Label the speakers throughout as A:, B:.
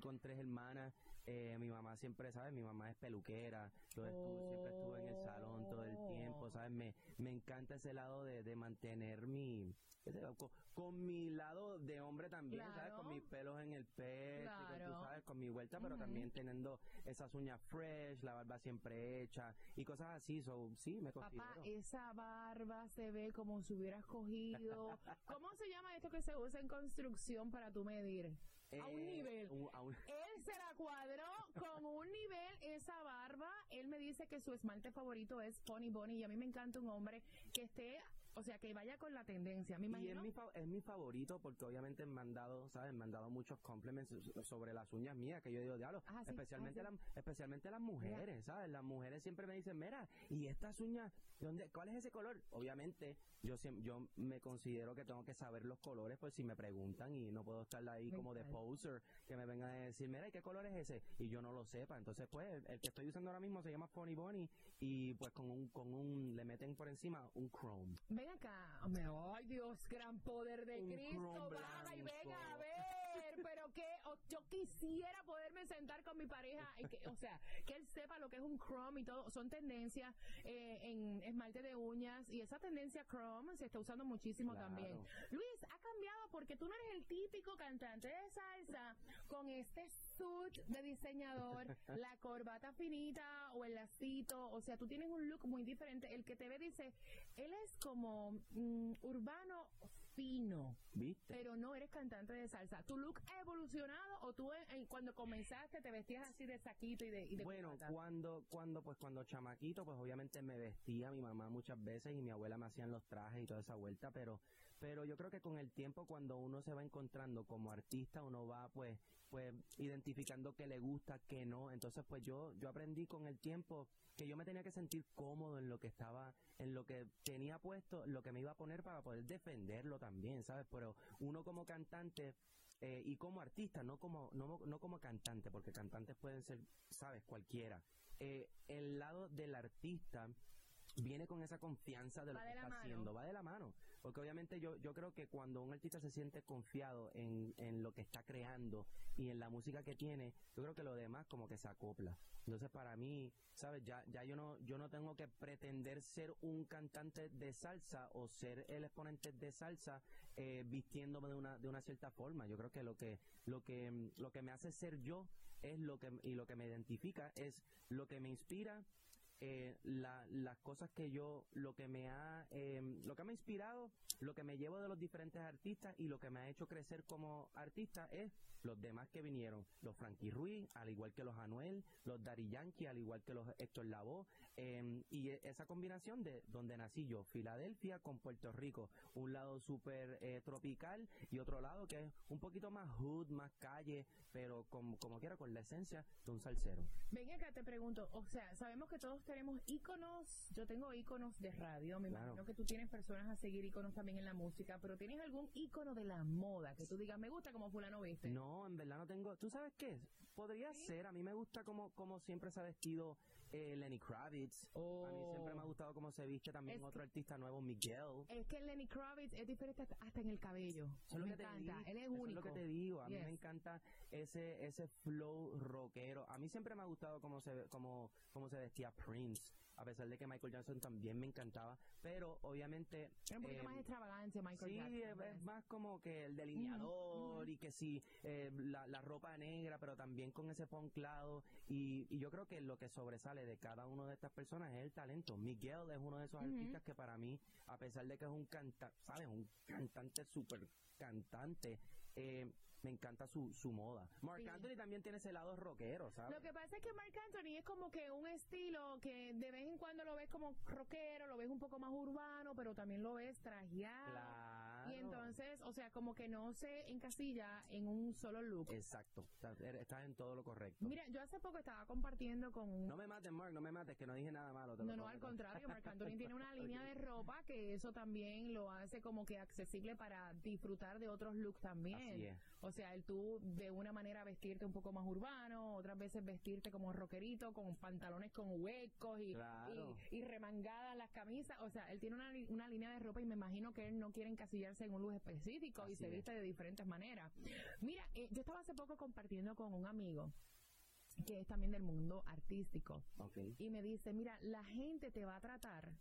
A: Crecí con tres hermanas. eh, mi mamá siempre, ¿sabes? Mi mamá es peluquera. Yo estu- siempre estuve en el salón todo el tiempo, ¿sabes? Me, me encanta ese lado de, de mantener mi... Con, con mi lado de hombre también, ¿sabes?
B: Claro.
A: Con mis pelos en el pecho, y con, tú
B: Claro.
A: ¿sabes? Con mi vuelta, pero también teniendo esas uñas fresh, la barba siempre hecha y cosas así. So, sí, me considero.
B: Papá, esa barba se ve como si hubieras cogido. ¿Cómo se llama esto que se usa en construcción para tú medir? A un
A: Eh,
B: nivel.
A: un- a un-
B: Él se la cuadró con un nivel esa barba. Él me dice que su esmalte favorito es Funny Bunny y a mí me encanta un hombre que esté, o sea, que vaya con la tendencia. Me
A: Y es
B: imagino.
A: mi, es mi favorito porque obviamente me han dado, ¿sabes? Me han dado muchos compliments so- sobre las uñas mías que yo digo, diablo,
B: Ah, sí,
A: especialmente,
B: ah, sí.
A: especialmente las mujeres, ¿sabes? Las mujeres siempre me dicen, mira, ¿y estas uñas, dónde, cuál es ese color? Obviamente, yo yo me considero que tengo que saber los colores por si me preguntan y no puedo estar ahí
B: Me
A: como de poser, que me vengan a decir, mira, ¿y qué color es ese? Y yo no lo sepa. Entonces, pues, el, el que estoy usando ahora mismo se llama Funny Bunny y pues con un, con un, le meten por encima un chrome.
B: Ven acá. Hombre, ay Dios, gran poder de
A: Un
B: Cristo.
A: chrome
B: Baja y venga a ver. Yo quisiera poderme sentar con mi pareja, y que, o sea, que él sepa lo que es un chrome y todo. Son tendencias eh, en esmalte de uñas y esa tendencia chrome se está usando muchísimo
A: Claro.
B: también. Luis, ha cambiado porque tú no eres el típico cantante de salsa con este suit de diseñador, la corbata finita o el lacito, o sea, tú tienes un look muy diferente. El que te ve dice, él es como mm, urbano fino,
A: ¿Viste?
B: pero no eres cantante de salsa. ¿Tu look ha evolucionado o tú eh, cuando comenzaste te vestías así de saquito y de, y de
A: Bueno, cuando, cuando, pues cuando chamaquito, pues obviamente me vestía mi mamá muchas veces y mi abuela me hacían los trajes y toda esa vuelta, pero, pero yo creo que con el tiempo cuando uno se va encontrando como artista, uno va pues, pues identificando qué le gusta, qué no, entonces pues yo, yo aprendí con el tiempo que yo me tenía que sentir cómodo en lo que estaba, en lo que tenía puesto, lo que me iba a poner para poder defenderlo también, ¿sabes? Pero uno como cantante eh, y como artista, no como, no, no como cantante, porque cantantes pueden ser, sabes, cualquiera. Eh, el lado del artista viene con esa confianza de lo
B: Va
A: que
B: de
A: está
B: mano.
A: haciendo, va de la mano. Porque obviamente yo, yo creo que cuando un artista se siente confiado en, en lo que está creando y en la música que tiene, yo creo que lo demás como que se acopla. Entonces para mí, sabes, ya, ya yo no, yo no tengo que pretender ser un cantante de salsa o ser el exponente de salsa eh, vistiéndome de una, de una cierta forma. Yo creo que lo que, lo que, lo que me hace ser yo es lo que, y lo que me identifica es lo que me inspira eh, la- las cosas que yo, lo que me ha, eh, lo que me ha inspirado, lo que me llevo de los diferentes artistas y lo que me ha hecho crecer como artista es los demás que vinieron, los Frankie Ruiz, al igual que los Anuel, los Daddy Yankee, al igual que los Héctor Lavoe, eh, y e- esa combinación de donde nací yo, Filadelfia con Puerto Rico, un lado súper eh, tropical y otro lado que es un poquito más hood, más calle, pero como, como quiera con la esencia de un salsero.
B: Ven acá, te pregunto, o sea, sabemos que todos tenemos íconos, yo tengo íconos de radio, me
A: Claro.
B: imagino que tú tienes personas a seguir íconos también en la música, pero ¿tienes algún ícono de la moda que tú digas, me gusta como fulano viste?
A: No, en verdad no tengo. ¿Tú sabes qué? Podría ser. A mí me gusta como, como siempre se ha vestido eh, Lenny Kravitz. A mí siempre me ha gustado cómo se viste también
B: Es
A: otro artista nuevo, Miguel.
B: Es que Lenny Kravitz es diferente hasta, en el cabello.
A: Eso es lo
B: me
A: te
B: encanta,
A: digo,
B: él es
A: eso
B: único.
A: es lo que te digo. A mí me
B: Yes.
A: encanta ese ese flow rockero. A mí siempre me ha gustado cómo se cómo, cómo se vestía Prince. A pesar de que Michael Jackson también me encantaba. Pero obviamente.
B: Era un poquito
A: eh,
B: más extravagante Michael
A: sí,
B: Jackson.
A: es,
B: pues.
A: es más como que el delineador y que sí, eh, la, la ropa negra, pero también con ese ponclado. Y, y yo creo que lo que sobresale de cada una de estas personas es el talento. Miguel es uno de esos artistas que para mí, a pesar de que es un cantante, ¿sabes? Un cantante súper cantante, eh, me encanta su, su moda. Mark
B: Sí.
A: Anthony también tiene ese lado rockero, ¿sabes?
B: Lo que pasa es que Mark Anthony es como que un estilo que de vez en cuando lo ves como rockero, lo ves un poco más urbano, pero también lo ves trajeado.
A: Claro.
B: Y entonces, o sea, como que no se encasilla en un solo look.
A: Exacto, estás estás en todo lo correcto.
B: Mira, yo hace poco estaba compartiendo con un...
A: no me mates, Mark, no me mates, que no dije nada malo. te lo
B: No, no, al contrario, Marc Anthony tiene una línea de ropa que eso también lo hace como que accesible para disfrutar de otros looks también.
A: Así es.
B: O sea, el tú de una manera vestirte un poco más urbano, otras veces vestirte como rockerito, con pantalones con huecos y,
A: Claro.
B: y, y remangadas las camisas. O sea, él tiene una, una línea de ropa y me imagino que él no quiere en un look específico y se
A: es.
B: viste de diferentes maneras. Mira, eh, yo estaba hace poco compartiendo con un amigo que es también del mundo artístico y me dice, mira, la gente te va a tratar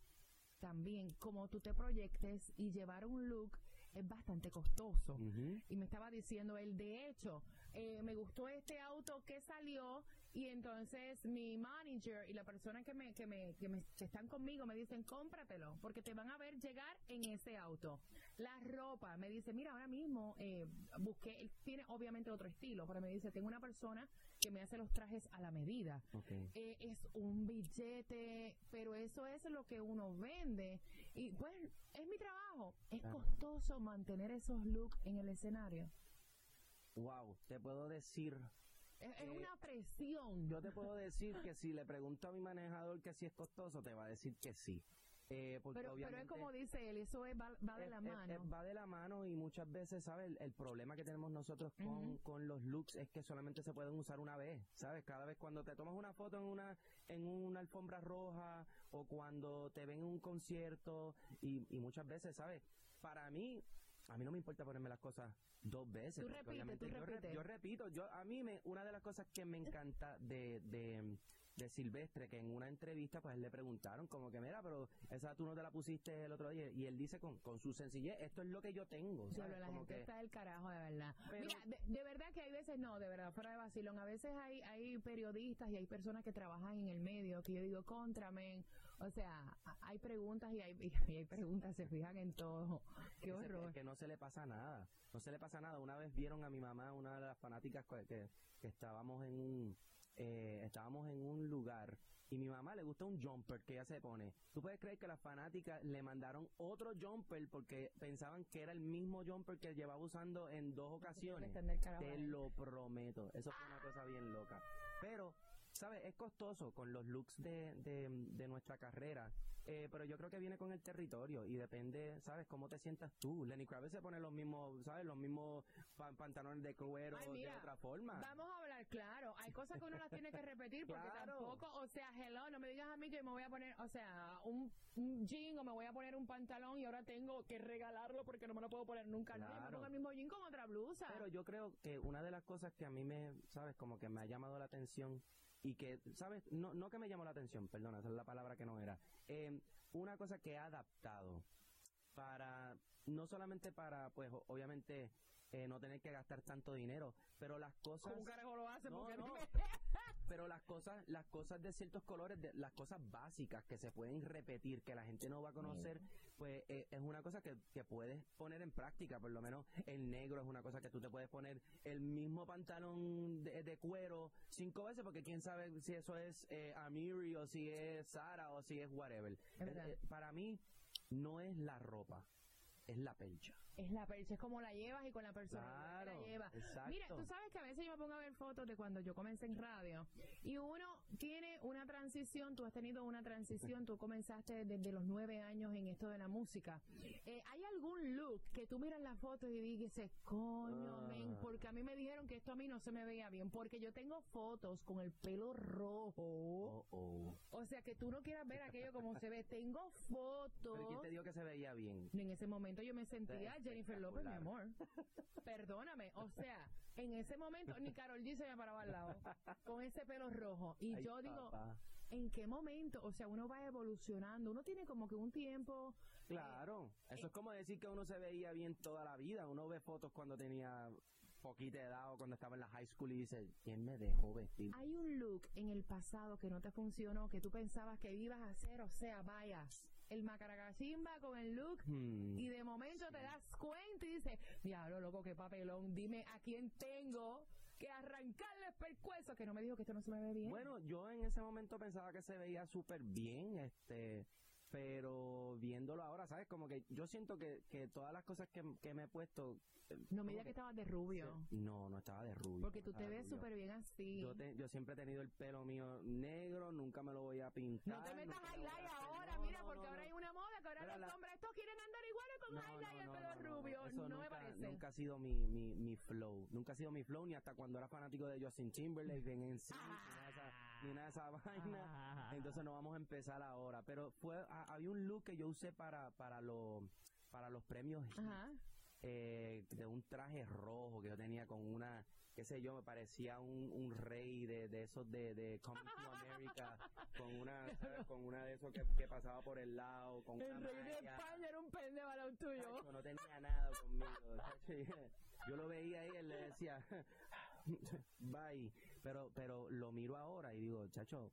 B: también como tú te proyectes y llevar un look es bastante costoso. Y me estaba diciendo él, de hecho, eh, me gustó este auto que salió y entonces mi manager y la persona que me, que me, que me que están conmigo me dicen, cómpratelo, porque te van a ver llegar en ese auto. La ropa, me dice, mira, ahora mismo eh, busqué, él tiene obviamente otro estilo, pero me dice, tengo una persona que me hace los trajes a la medida eh, es un billete, pero eso es lo que uno vende. Y pues es mi trabajo. Es costoso mantener esos looks en el escenario.
A: Wow, te puedo decir,
B: Es,
A: Eh,
B: una presión.
A: yo te puedo decir que si le pregunto a mi manejador que si es costoso, te va a decir que sí. Eh, porque
B: pero, pero es como dice él, eso es, va, va de
A: es-
B: la mano.
A: es- va de la mano y muchas veces, ¿sabes? El, el problema que tenemos nosotros con, con los looks es que solamente se pueden usar una vez, ¿sabes? Cada vez cuando te tomas una foto en una en una alfombra roja o cuando te ven en un concierto y, y muchas veces, ¿sabes? Para mí, a mí no me importa ponerme las cosas dos veces.
B: Tú
A: obviamente
B: tú
A: yo, re- yo repito, yo a mí me, una de las cosas que me encanta de, de, de Silvestre, que en una entrevista pues le preguntaron como que, mira, pero esa tú no te la pusiste el otro día, y él dice con, con su sencillez, esto es lo que yo tengo, ¿sabes?
B: la
A: Como
B: gente
A: que-
B: está del carajo, de verdad.
A: Pero-
B: Mira, de, de verdad que hay veces, no, de verdad, fuera de vacilón, a veces hay, hay periodistas y hay personas que trabajan en el medio que yo digo, contramen, o sea, hay preguntas y hay, y hay preguntas, se fijan en todo. Qué horror.
A: es que no se le pasa nada. No se le pasa nada. Una vez vieron a mi mamá, una de las fanáticas que, estábamos en un eh, estábamos en un lugar y mi mamá le gusta un jumper que ella se pone. ¿Tú puedes creer que las fanáticas le mandaron otro jumper porque pensaban que era el mismo jumper que llevaba usando en dos ocasiones? Te lo prometo. Eso fue una cosa bien loca. Pero, ¿sabes? Es costoso con los looks de, de, de nuestra carrera. Eh, pero yo creo que viene con el territorio y depende, ¿sabes? Cómo te sientas tú. Lenny Kravitz se pone los mismos, ¿sabes? Los mismos pa- pantalones de cuero
B: Ay,
A: de otra forma.
B: Vamos a hablar claro. Hay cosas que uno las tiene que repetir porque
A: Claro.
B: tampoco, o sea, hello, no me digas a mí que me voy a poner, o sea, un, un jean o me voy a poner un pantalón y ahora tengo que regalarlo porque no me lo puedo poner nunca. No, yo me
A: Claro.
B: pongo el mismo jean con otra blusa.
A: Pero yo creo que una de las cosas que a mí me, ¿sabes? Como que me ha llamado la atención y que, ¿sabes? No, no que me llamó la atención, perdona, esa es la palabra que no era. Eh, una cosa que he adaptado para, no solamente para, pues, obviamente, eh, no tener que gastar tanto dinero, pero las cosas...
B: ¿Cómo carajo lo hace?
A: No, no. Pero las cosas las cosas de ciertos colores de, las cosas básicas que se pueden repetir que la gente no va a conocer pues eh, es una cosa que, que puedes poner en práctica. Por lo menos el negro es una cosa que tú te puedes poner el mismo pantalón de, de cuero cinco veces porque quién sabe si eso es eh, Amiri o si es Sara o si es whatever. Eh, eh, para mí no es la ropa es la pelcha
B: Es la percha, es como la llevas y con la persona
A: Claro,
B: la llevas.
A: exacto.
B: Mira, tú sabes que a veces yo me pongo a ver fotos de cuando yo comencé en radio y uno tiene una transición, tú has tenido una transición, tú comenzaste desde los nueve años en esto de la música. Eh, ¿Hay algún look que tú miras las fotos y dices, coño,
A: Ah.
B: men, porque a mí me dijeron que esto a mí no se me veía bien, porque yo tengo fotos con el pelo rojo.
A: oh, oh.
B: O sea, que tú no quieras ver aquello como se ve. Tengo fotos.
A: pero quién te dijo que se veía bien
B: En ese momento yo me sentía Jennifer López, mi amor. Perdóname. O sea, en ese momento ni Carol G se me paraba al lado con ese pelo rojo. Y
A: Ay,
B: yo digo,
A: papá.
B: ¿en qué momento? O sea, uno va evolucionando. Uno tiene como que un tiempo.
A: Claro, eso es como decir que uno se veía bien toda la vida. Uno ve fotos cuando tenía poquita edad o cuando estaba en la high school y dice, ¿quién me dejó vestir?
B: Hay un look en el pasado que no te funcionó, que tú pensabas que ibas a hacer. O sea, vayas. El macaragachimba con el look.
A: Hmm.
B: Y de momento te das cuenta y dices, diablo, loco, qué papelón. Dime a quién tengo que arrancarle el pescuezo. Que no me dijo que esto no se me ve bien.
A: Bueno, yo en ese momento pensaba que se veía súper bien, este, pero viéndolo ahora, ¿sabes? Como que yo siento que, que todas las cosas que, que me he puesto... eh,
B: no me digas que estabas de rubio.
A: No, no estaba de rubio.
B: Porque tú te ves súper bien así.
A: Yo, te- yo siempre he tenido el pelo mío negro, nunca me lo voy a pintar.
B: no te metas
A: me
B: highlight ahora,
A: No,
B: mira,
A: no,
B: porque
A: no,
B: ahora hay una moda que ahora los
A: la-
B: hombres, estos quieren andar iguales con highlight y el pelo rubio.
A: Eso
B: no me
A: nunca,
B: parece.
A: nunca ha sido mi, mi, mi flow. Nunca ha sido mi flow, ni hasta cuando era fanático de Justin Timberlake, de NSYNC, ni nada de esa- esa vaina. Entonces no vamos a empezar ahora. Pero fue ha- había un look que yo usé para, para, los para los premios
B: Ajá.
A: eh, de un traje rojo que yo tenía con una, qué sé yo, me parecía un, un rey de, de esos de, de Coming to America, con una, ¿sabes? con una de esos que, que pasaba por el lado, con
B: El
A: una
B: rey de
A: malla.
B: España era un pendejo tuyo.
A: No tenía nada conmigo. Yo lo veía ahí, él le decía, bye. Pero, pero lo miro ahora y digo, chacho,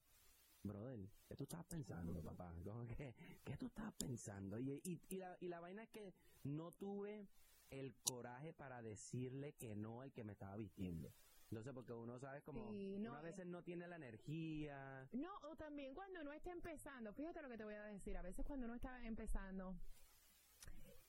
A: brother, ¿qué tú estabas pensando, papá? Que, ¿Qué tú estabas pensando? Y, y, y, la, y la vaina es que no tuve el coraje para decirle que no al que me estaba vistiendo. Entonces, porque uno sabe como,
B: Sí, no,
A: uno a
B: eh.
A: veces no tiene la energía.
B: No, o también cuando uno está empezando, fíjate lo que te voy a decir, a veces cuando uno está empezando,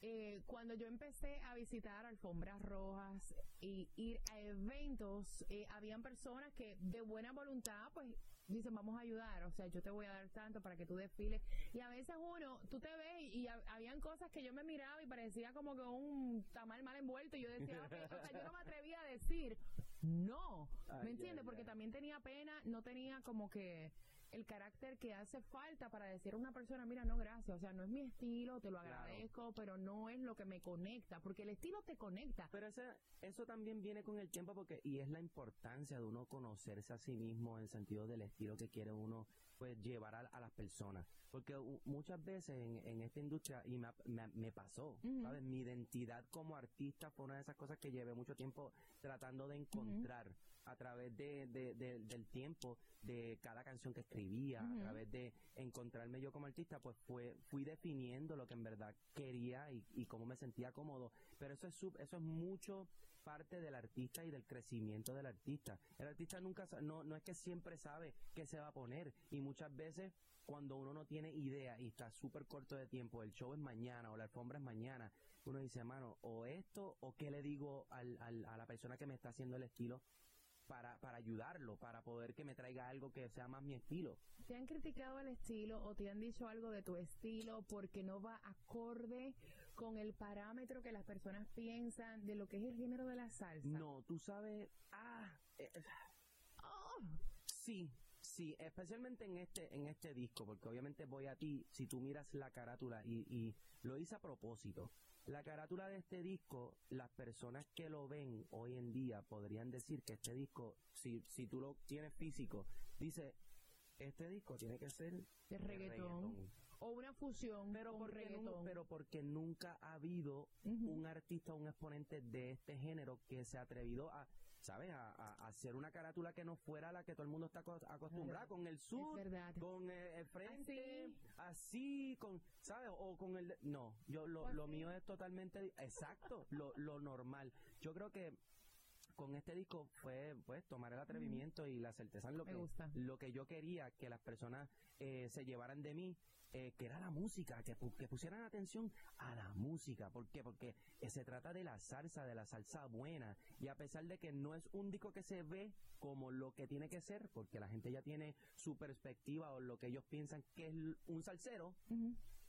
B: eh, cuando yo empecé a visitar alfombras rojas y ir a eventos, eh, habían personas que de buena voluntad, pues dicen, vamos a ayudar, o sea, yo te voy a dar tanto para que tú desfiles. Y a veces uno, tú te ves y, y ha- habían cosas que yo me miraba y parecía como que un tamal mal envuelto y yo decía, ok, o sea, yo no me atrevía a decir, no, ¿me entiendes? Porque también tenía pena, no tenía como que el carácter que hace falta para decir a una persona, mira, no, gracias, o sea, no es mi estilo, te lo
A: Claro.
B: agradezco, pero no es lo que me conecta, porque el estilo te conecta.
A: Pero ese, eso también viene con el tiempo porque y es la importancia de uno conocerse a sí mismo en el sentido del estilo que quiere uno pues llevar a, a las personas. Porque u- muchas veces en, en esta industria, y me, me, me pasó. ¿sabes? Mi identidad como artista fue una de esas cosas que llevé mucho tiempo tratando de encontrar a través de, de- de- del tiempo de cada canción que escribía, a través de encontrarme yo como artista, pues fue fui definiendo lo que en verdad quería y, y cómo me sentía cómodo. Pero eso es sub- eso es mucho parte del artista y del crecimiento del artista. El artista nunca no no es que siempre sabe qué se va a poner y muchas veces cuando uno no tiene idea y está súper corto de tiempo, el show es mañana o la alfombra es mañana, uno dice, mano, o esto o qué le digo al, al- a la persona que me está haciendo el estilo para, para ayudarlo, para poder que me traiga algo que sea más mi estilo.
B: ¿Te han criticado el estilo o te han dicho algo de tu estilo porque no va acorde con el parámetro que las personas piensan de lo que es el género de la salsa?
A: No, tú sabes, ah, eh,
B: Oh,
A: sí, sí, especialmente en este, en este disco, porque obviamente voy a ti, si tú miras la carátula y, y lo hice a propósito. La carátula de este disco, las personas que lo ven hoy en día podrían decir que este disco, si, si tú lo tienes físico, dice, este disco tiene que ser
B: de reggaetón. O una fusión
A: Pero
B: con reggaetón.
A: pero porque nunca ha habido un artista o un exponente de este género que se ha atrevido a, ¿sabes? A, a- hacer una carátula que no fuera la que todo el mundo está aco- acostumbrado, con el sur, con el frente,
B: Así.
A: así, con, ¿sabes? O con el... No, yo lo, lo mío es totalmente... Exacto, lo, lo normal. Yo creo que con este disco fue pues tomar el atrevimiento y la certeza en lo
B: Me
A: que
B: gusta.
A: lo que yo quería que las personas eh, se llevaran de mí eh, que era la música que, que pusieran atención a la música ¿por qué? porque eh, se trata de la salsa de la salsa buena y a pesar de que no es un disco que se ve como lo que tiene que ser porque la gente ya tiene su perspectiva o lo que ellos piensan que es un salsero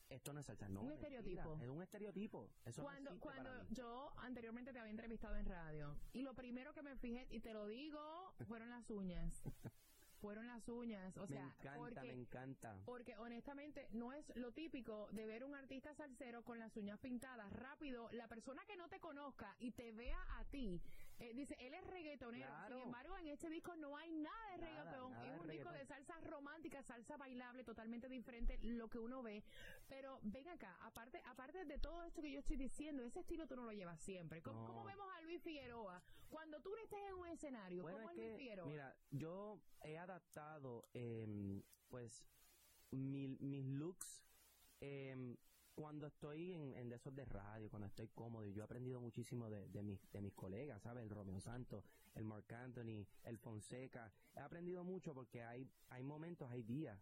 A: esto no es salsa no
B: Un
A: mentira,
B: estereotipo.
A: es un estereotipo eso no
B: Cuando,
A: para
B: cuando
A: mí.
B: yo anteriormente te había entrevistado en radio y lo primero que me fijé, y te lo digo, fueron las uñas. Fueron las uñas, o
A: me
B: sea,
A: encanta
B: porque,
A: me encanta
B: porque honestamente no es lo típico de ver un artista salsero con las uñas pintadas rápido. La persona que no te conozca y te vea a ti, eh, dice, él es reggaetonero.
A: Claro.
B: Sin embargo, en este disco no hay nada de
A: Nada,
B: reggaetón.
A: nada
B: es
A: de
B: un disco de salsa romántica, salsa bailable, totalmente diferente lo que uno ve. Pero ven acá, aparte, aparte de todo esto que yo estoy diciendo, ese estilo tú no lo llevas siempre. ¿Cómo,
A: No.
B: cómo vemos a Luis Figueroa? Cuando tú no estés en un escenario,
A: Bueno,
B: ¿cómo
A: es
B: Luis
A: que,
B: Figueroa?
A: mira, yo he adaptado, em, pues, mi- mis looks em, cuando estoy en, en de esos de radio, cuando estoy cómodo. Y yo he aprendido muchísimo de, de, mis, de mis colegas, ¿sabes? El Romeo Santos, el Marc Anthony, el Fonseca. He aprendido mucho porque hay, hay momentos, hay días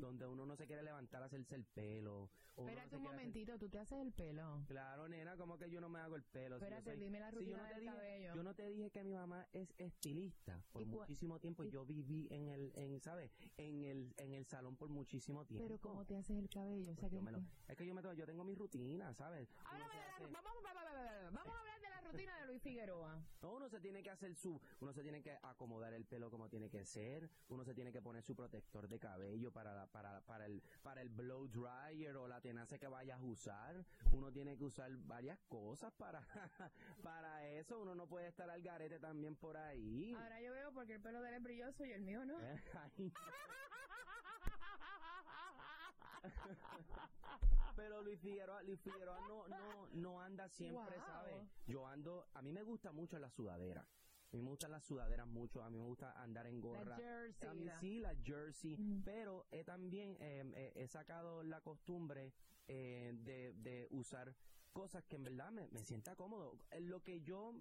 A: donde uno no se quiere levantar a hacerse el pelo. no
B: Espérate
A: se
B: un
A: quiere hacer-
B: momentito, tú te haces el pelo.
A: Claro, nena, como que yo no me hago el pelo. Si
B: Espérate,
A: soy-
B: dime la
A: si yo
B: rutina
A: no te
B: del
A: dije,
B: cabello.
A: Yo no te dije que mi mamá es estilista por
B: ¿Y cua-
A: muchísimo tiempo y yo viví en el, en, ¿sabes? En el, en el salón por muchísimo tiempo.
B: Pero ¿cómo te haces el cabello? O sea,
A: Pues
B: que
A: yo me lo- es que yo me yo tengo mi rutina, ¿sabes?
B: Vamos, a hablar de la rutina de Luis Figueroa.
A: no, uno se tiene que hacer su, uno se tiene que acomodar el pelo como tiene que ser, uno se tiene que poner su protector de cabello para la- para, para el, para el blow dryer o la tenaza que vayas a usar, uno tiene que usar varias cosas para, para eso, uno no puede estar al garete también por ahí.
B: Ahora yo veo porque el pelo de él es brilloso y el mío no.
A: Ay. Pero Luis Figueroa, Luis Figueroa no, no, no anda siempre,
B: Wow.
A: ¿sabes? Yo ando, a mí me gusta mucho la sudadera. A mí me gustan las sudaderas mucho, a mí me gusta andar en gorra.
B: jersey,
A: A mí
B: la-
A: sí, la jersey,
B: Ujú.
A: pero he también eh, eh, he sacado la costumbre eh, de, de usar cosas que en verdad me, me sienta cómodo. Lo que yo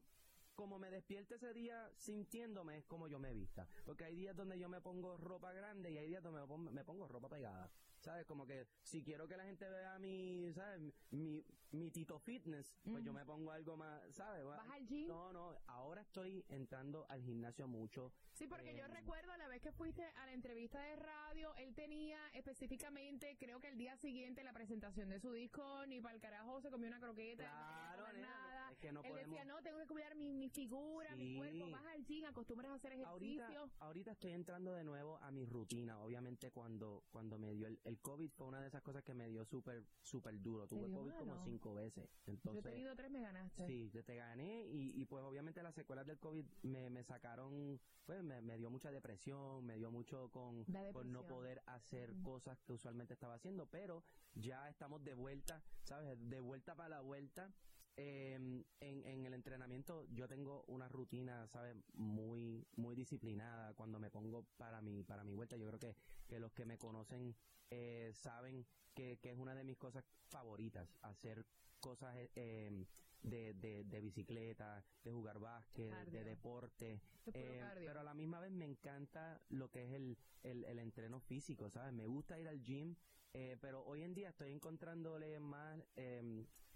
A: como me despierte ese día sintiéndome es como yo me vista. Porque hay días donde yo me pongo ropa grande y hay días donde me pongo, me pongo ropa pegada. ¿Sabes? Como que si quiero que la gente vea mi, ¿sabes? Mi, mi Tito Fitness, pues yo me pongo algo más, ¿sabes?
B: ¿Vas al gym?
A: No, no, ahora estoy entrando al gimnasio mucho.
B: Sí, porque yo
A: Eh,
B: recuerdo la vez que fuiste a la entrevista de radio, él tenía específicamente, creo que el día siguiente, la presentación de su disco, ni para el carajo se comió una croqueta,
A: Claro,
B: no nada.
A: Que no
B: él decía,
A: podemos-
B: no, tengo que cuidar mi, mi figura, mi cuerpo, vas al gym, acostumbras a hacer ejercicio.
A: Ahorita, ahorita estoy entrando de nuevo a mi rutina. Obviamente cuando, cuando me dio el, el COVID fue una de esas cosas que me dio súper, súper duro. Tuve COVID como cinco veces.
B: yo he
A: Entonces,
B: tenido tres, me ganaste.
A: Sí, te, te gané y, y pues obviamente las secuelas del COVID me, me sacaron, pues me, me dio mucha depresión, me dio mucho con, con no poder hacer cosas que usualmente estaba haciendo, pero ya estamos de vuelta, ¿sabes? De vuelta para la vuelta. Eh, en, en el entrenamiento yo tengo una rutina, ¿sabes? Muy, muy disciplinada cuando me pongo para mi, para mi vuelta. Yo creo que, que los que me conocen eh, saben que, que es una de mis cosas favoritas, hacer cosas eh, eh, de, de, de bicicleta, de jugar básquet,
B: Cardio.
A: de deporte, eh,
B: cardio.
A: pero a la misma vez me encanta lo que es el, el, el entreno físico, ¿sabes? Me gusta ir al gym, eh, pero hoy en día estoy encontrándole más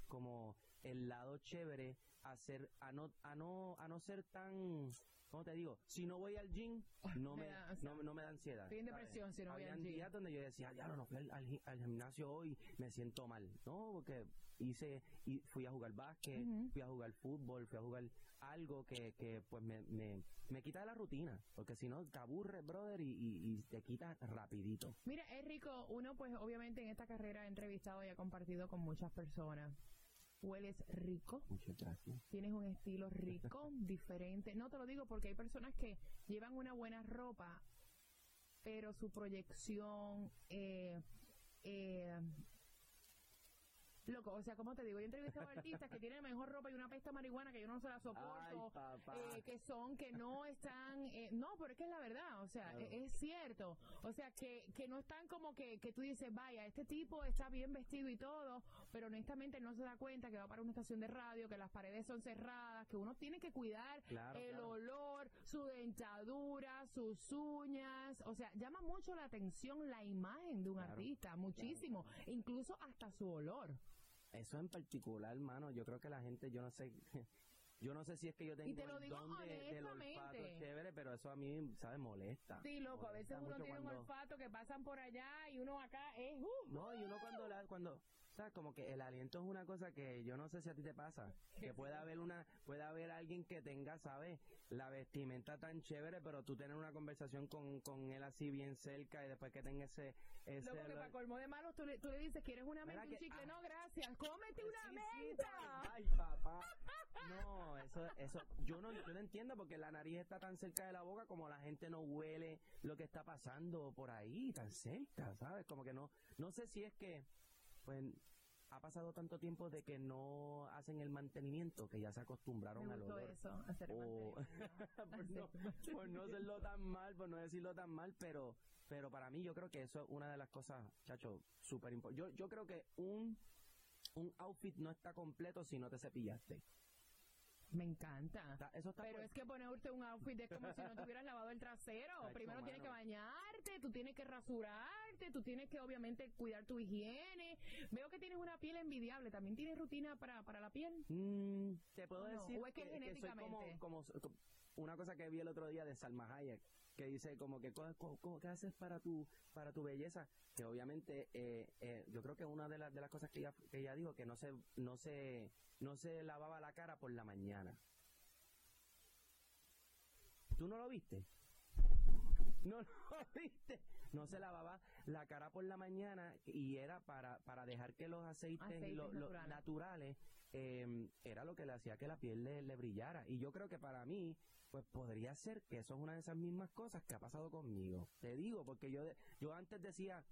A: como el lado chévere a ser, a no, a no, a no ser tan, ¿cómo te digo? Si no voy al gym, no
B: me
A: me,
B: da-
A: no, no me da ansiedad.
B: estoy en
A: ¿sabes?
B: depresión si no voy al gym.
A: días donde yo decía, ya no fui al, al al gimnasio hoy, me siento mal. No, porque hice, y fui a jugar básquet, fui a jugar fútbol, fui a jugar algo que, que pues me, me, me quita de la rutina, porque si no te aburres, brother, y, y, y te quita rapidito.
B: Mira, es rico, uno pues obviamente en esta carrera ha entrevistado y ha compartido con muchas personas. Hueles rico,
A: Muchas gracias.
B: tienes un estilo rico, diferente. No te lo digo porque hay personas que llevan una buena ropa, pero su proyección, eh, eh, loco, o sea, como te digo, yo he entrevistado a artistas que tienen mejor ropa y una pesta marihuana que yo no se la soporto, eh, que son, que no están, eh, no, pero es que es la verdad, o sea,
A: Claro.
B: e- es, cierto, o sea, que, que no están como que, que tú dices, vaya, este tipo está bien vestido y todo, pero honestamente no se da cuenta que va para una estación de radio, que las paredes son cerradas, que uno tiene que cuidar
A: Claro,
B: el
A: claro.
B: olor, su dentadura, sus uñas, o sea, llama mucho la atención la imagen de un artista, muchísimo, incluso hasta su olor.
A: Eso en particular, mano, yo creo que la gente, yo no sé, yo no sé si es que yo tengo
B: te lo
A: el
B: digo
A: don de, del olfato chévere, pero eso a mí, ¿sabes? Molesta.
B: Sí, loco, a veces uno tiene un olfato que pasan por allá y uno acá es, uh,
A: No, y uno cuando la, cuando, ¿sabes? Como que el aliento es una cosa que yo no sé si a ti te pasa. Que puede haber una, puede haber alguien que tenga, ¿sabes? La vestimenta tan chévere, pero tú tener una conversación con, con él así bien cerca y después que tenga ese, ese
B: Loco, que
A: olor-
B: para colmo de malos, tú le, tú le dices, ¿quieres una
A: ¿Verdad
B: menta, un chicle?
A: ah.
B: No, gracias, cómete una menta.
A: Ay, papá. No, eso, eso, yo no, yo no entiendo porque la nariz está tan cerca de la boca como la gente no huele lo que está pasando por ahí, tan cerca, ¿sabes? Como que no, no sé si es que, pues, ha pasado tanto tiempo de que no hacen el mantenimiento que ya se acostumbraron al olor.
B: eso, hacer
A: O- por, no, por no hacerlo tan mal, por no decirlo tan mal, pero pero para mí yo creo que eso es una de las cosas, chacho, súper importantes. Yo, yo creo que un, un outfit no está completo si no te cepillaste.
B: Me encanta.
A: Está- eso está
B: Pero es que ponerte un outfit es como si no te hubieras lavado el trasero. Primero tienes que
A: mano.
B: bañarte, tú tienes que rasurarte, tú tienes que obviamente cuidar tu higiene. Veo que tienes una piel envidiable. ¿También tienes rutina para, para la piel?
A: Mm, te puedo decir
B: ¿O es que
A: soy como,
B: genéticamente?
A: como, como una cosa que vi el otro día de Salma Hayek que dice como que qué haces para tu para tu belleza que obviamente eh, eh, yo creo que una de las de las cosas que ella que ella dijo que no se no se no se lavaba la cara por la mañana ¿Tú no lo viste? No lo viste. No se lavaba la cara por la mañana y era para, para dejar que los aceites,
B: Aceites
A: lo- lo-
B: naturales.
A: naturales eh, era lo que le hacía que la piel le, le brillara. Y yo creo que para mí, pues podría ser que eso es una de esas mismas cosas que ha pasado conmigo. Te digo, porque yo, yo antes decía,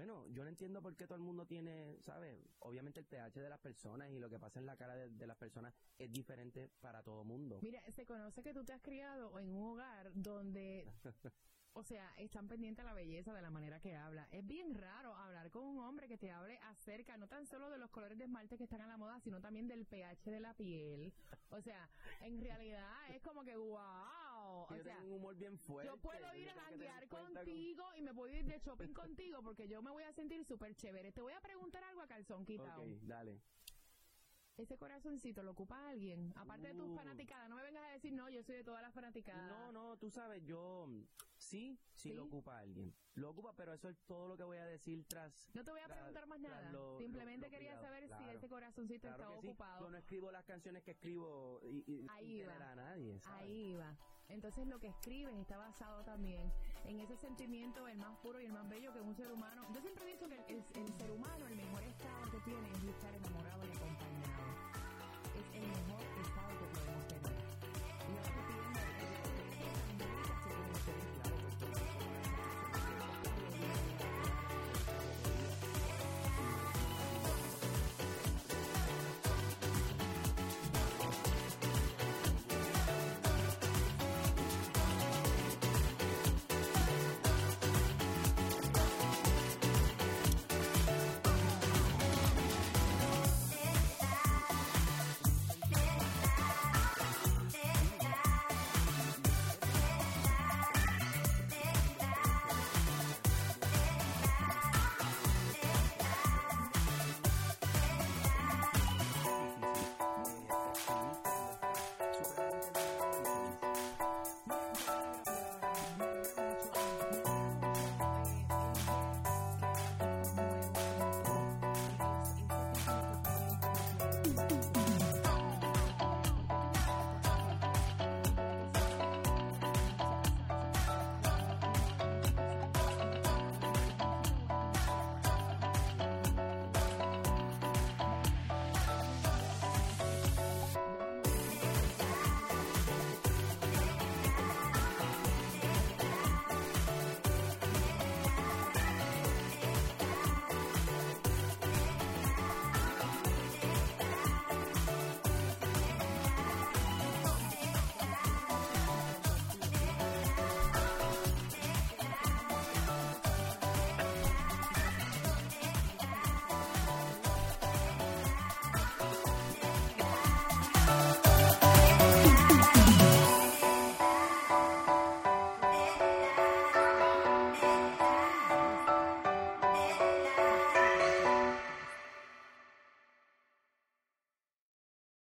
A: bueno, yo no entiendo por qué todo el mundo tiene, ¿sabes? Obviamente el pH de las personas y lo que pasa en la cara de, de las personas es diferente para todo mundo.
B: Mira, se conoce que tú te has criado en un hogar donde, o sea, están pendientes a la belleza de la manera que habla. Es bien raro hablar con un hombre que te hable acerca no tan solo de los colores de esmalte que están a la moda, sino también del pH de la piel. O sea, en realidad es como que, wow, O
A: yo
B: sea,
A: tengo un humor bien fuerte.
B: yo puedo ir a janguear contigo y me puedo ir de shopping contigo porque yo me voy a sentir súper chévere. Te voy a preguntar algo a calzón quitado.
A: Ok, dale.
B: Ese corazoncito lo ocupa alguien, aparte de tus
A: Uh.
B: Fanaticadas. No me vengas a decir, no, yo soy de todas las fanaticadas.
A: No, no, tú sabes, yo mm, sí, sí,
B: ¿Sí?
A: lo ocupa alguien. Lo ocupa, pero eso es todo lo que voy a decir tras.
B: No te voy a
A: tras-
B: preguntar más nada.
A: lo-
B: Simplemente
A: lo- lo
B: quería saber si
A: Claro.
B: ese corazoncito
A: Claro
B: estaba
A: sí.
B: ocupado.
A: Yo no escribo las canciones que escribo y, y
B: Ahí va.
A: a nadie. ¿sabes?
B: Ahí va. Entonces lo que escribes está basado también en ese sentimiento, el más puro y el más bello que un ser humano. Yo siempre he dicho que el, el- el ser humano, el mejor estado que tiene es estar enamorado